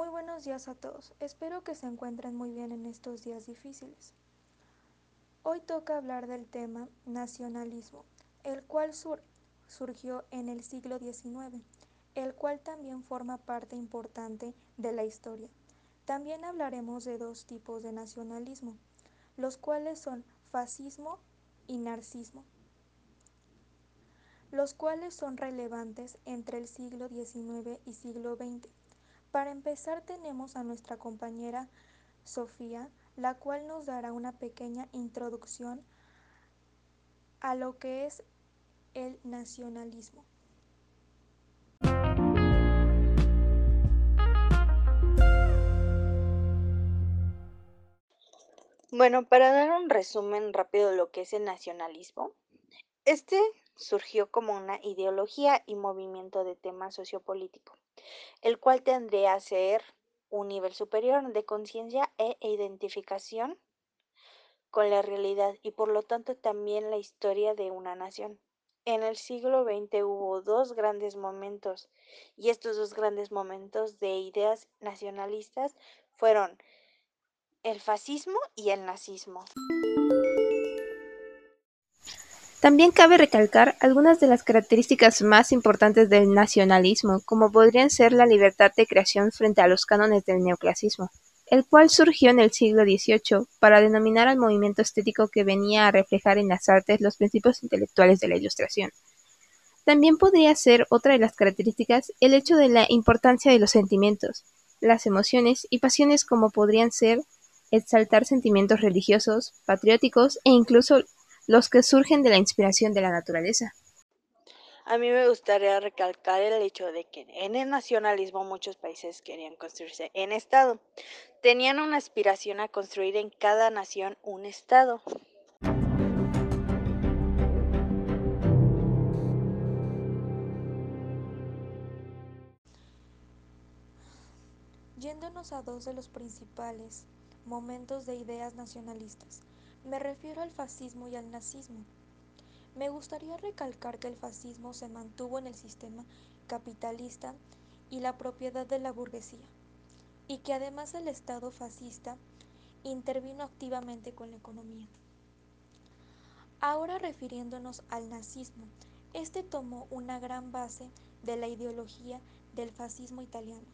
Muy buenos días a todos. Espero que se encuentren muy bien en estos días difíciles. Hoy toca hablar del tema nacionalismo, el cual sur surgió en el siglo XIX, el cual también forma parte importante de la historia. También hablaremos de dos tipos de nacionalismo, los cuales son fascismo y narcismo, los cuales son relevantes entre el siglo XIX y siglo XX. Para empezar tenemos a nuestra compañera Sofía, la cual nos dará una pequeña introducción a lo que es el nacionalismo. Bueno, para dar un resumen rápido de lo que es el nacionalismo, este surgió como una ideología y movimiento de tema sociopolítico, el cual tendría a ser un nivel superior de conciencia e identificación con la realidad y por lo tanto también la historia de una nación. En el siglo XX hubo dos grandes momentos y estos dos grandes momentos de ideas nacionalistas fueron el fascismo y el nazismo. También cabe recalcar algunas de las características más importantes del nacionalismo, como podrían ser la libertad de creación frente a los cánones del neoclasismo, el cual surgió en el siglo XVIII para denominar al movimiento estético que venía a reflejar en las artes los principios intelectuales de la Ilustración. También podría ser otra de las características el hecho de la importancia de los sentimientos, las emociones y pasiones como podrían ser exaltar sentimientos religiosos, patrióticos e incluso los que surgen de la inspiración de la naturaleza. A mí me gustaría recalcar el hecho de que en el nacionalismo muchos países querían construirse en Estado. Tenían una aspiración a construir en cada nación un Estado. Yéndonos a dos de los principales momentos de ideas nacionalistas. Me refiero al fascismo y al nazismo. Me gustaría recalcar que el fascismo se mantuvo en el sistema capitalista y la propiedad de la burguesía, y que además el Estado fascista intervino activamente con la economía. Ahora refiriéndonos al nazismo, este tomó una gran base de la ideología del fascismo italiano.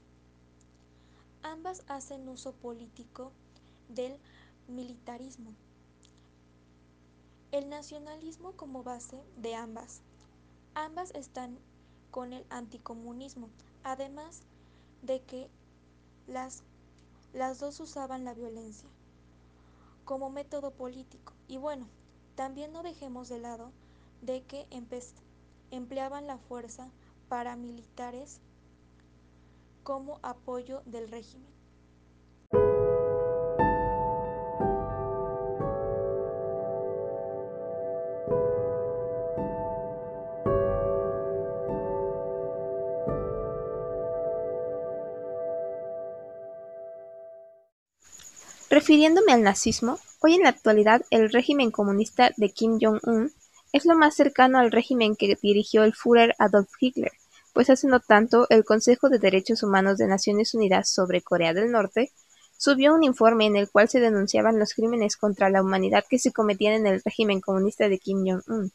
Ambas hacen uso político del militarismo. El nacionalismo como base de ambas. Ambas están con el anticomunismo, además de que las, las dos usaban la violencia como método político. Y bueno, también no dejemos de lado de que empleaban la fuerza paramilitares como apoyo del régimen. Refiriéndome al nazismo, hoy en la actualidad el régimen comunista de Kim Jong-un es lo más cercano al régimen que dirigió el Führer Adolf Hitler, pues hace no tanto el Consejo de Derechos Humanos de Naciones Unidas sobre Corea del Norte subió un informe en el cual se denunciaban los crímenes contra la humanidad que se cometían en el régimen comunista de Kim Jong-un.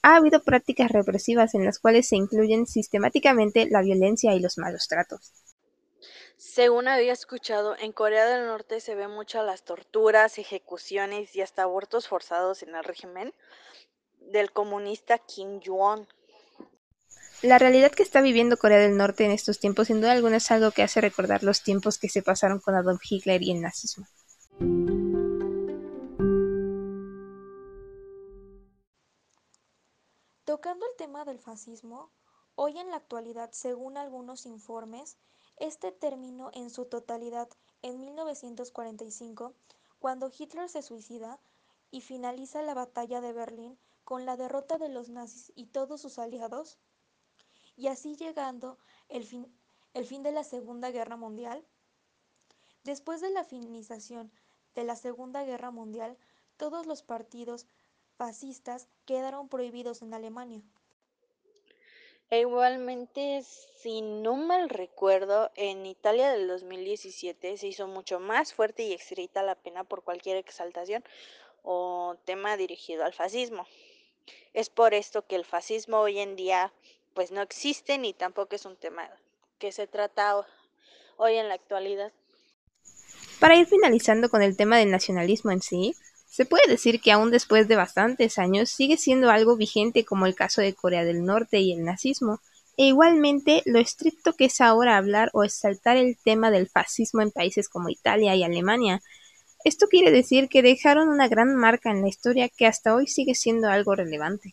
Ha habido prácticas represivas en las cuales se incluyen sistemáticamente la violencia y los malos tratos. Según había escuchado, en Corea del Norte se ven muchas las torturas, ejecuciones y hasta abortos forzados en el régimen del comunista Kim Jong-un. La realidad que está viviendo Corea del Norte en estos tiempos sin duda alguna es algo que hace recordar los tiempos que se pasaron con Adolf Hitler y el nazismo. Tocando el tema del fascismo, hoy en la actualidad, según algunos informes, este terminó en su totalidad en 1945, cuando Hitler se suicida y finaliza la batalla de Berlín con la derrota de los nazis y todos sus aliados, y así llegando el fin, el fin de la Segunda Guerra Mundial. Después de la finalización de la Segunda Guerra Mundial, todos los partidos fascistas quedaron prohibidos en Alemania. E igualmente, si no mal recuerdo, en Italia del 2017 se hizo mucho más fuerte y estricta la pena por cualquier exaltación o tema dirigido al fascismo. Es por esto que el fascismo hoy en día pues no existe ni tampoco es un tema que se trata hoy en la actualidad. Para ir finalizando con el tema del nacionalismo en sí, se puede decir que aún después de bastantes años sigue siendo algo vigente como el caso de Corea del Norte y el nazismo, e igualmente lo estricto que es ahora hablar o exaltar el tema del fascismo en países como Italia y Alemania. Esto quiere decir que dejaron una gran marca en la historia que hasta hoy sigue siendo algo relevante.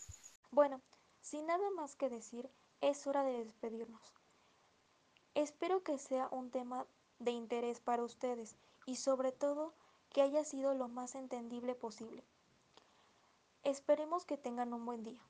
Bueno, sin nada más que decir, es hora de despedirnos. Espero que sea un tema de interés para ustedes y sobre todo que haya sido lo más entendible posible. Esperemos que tengan un buen día.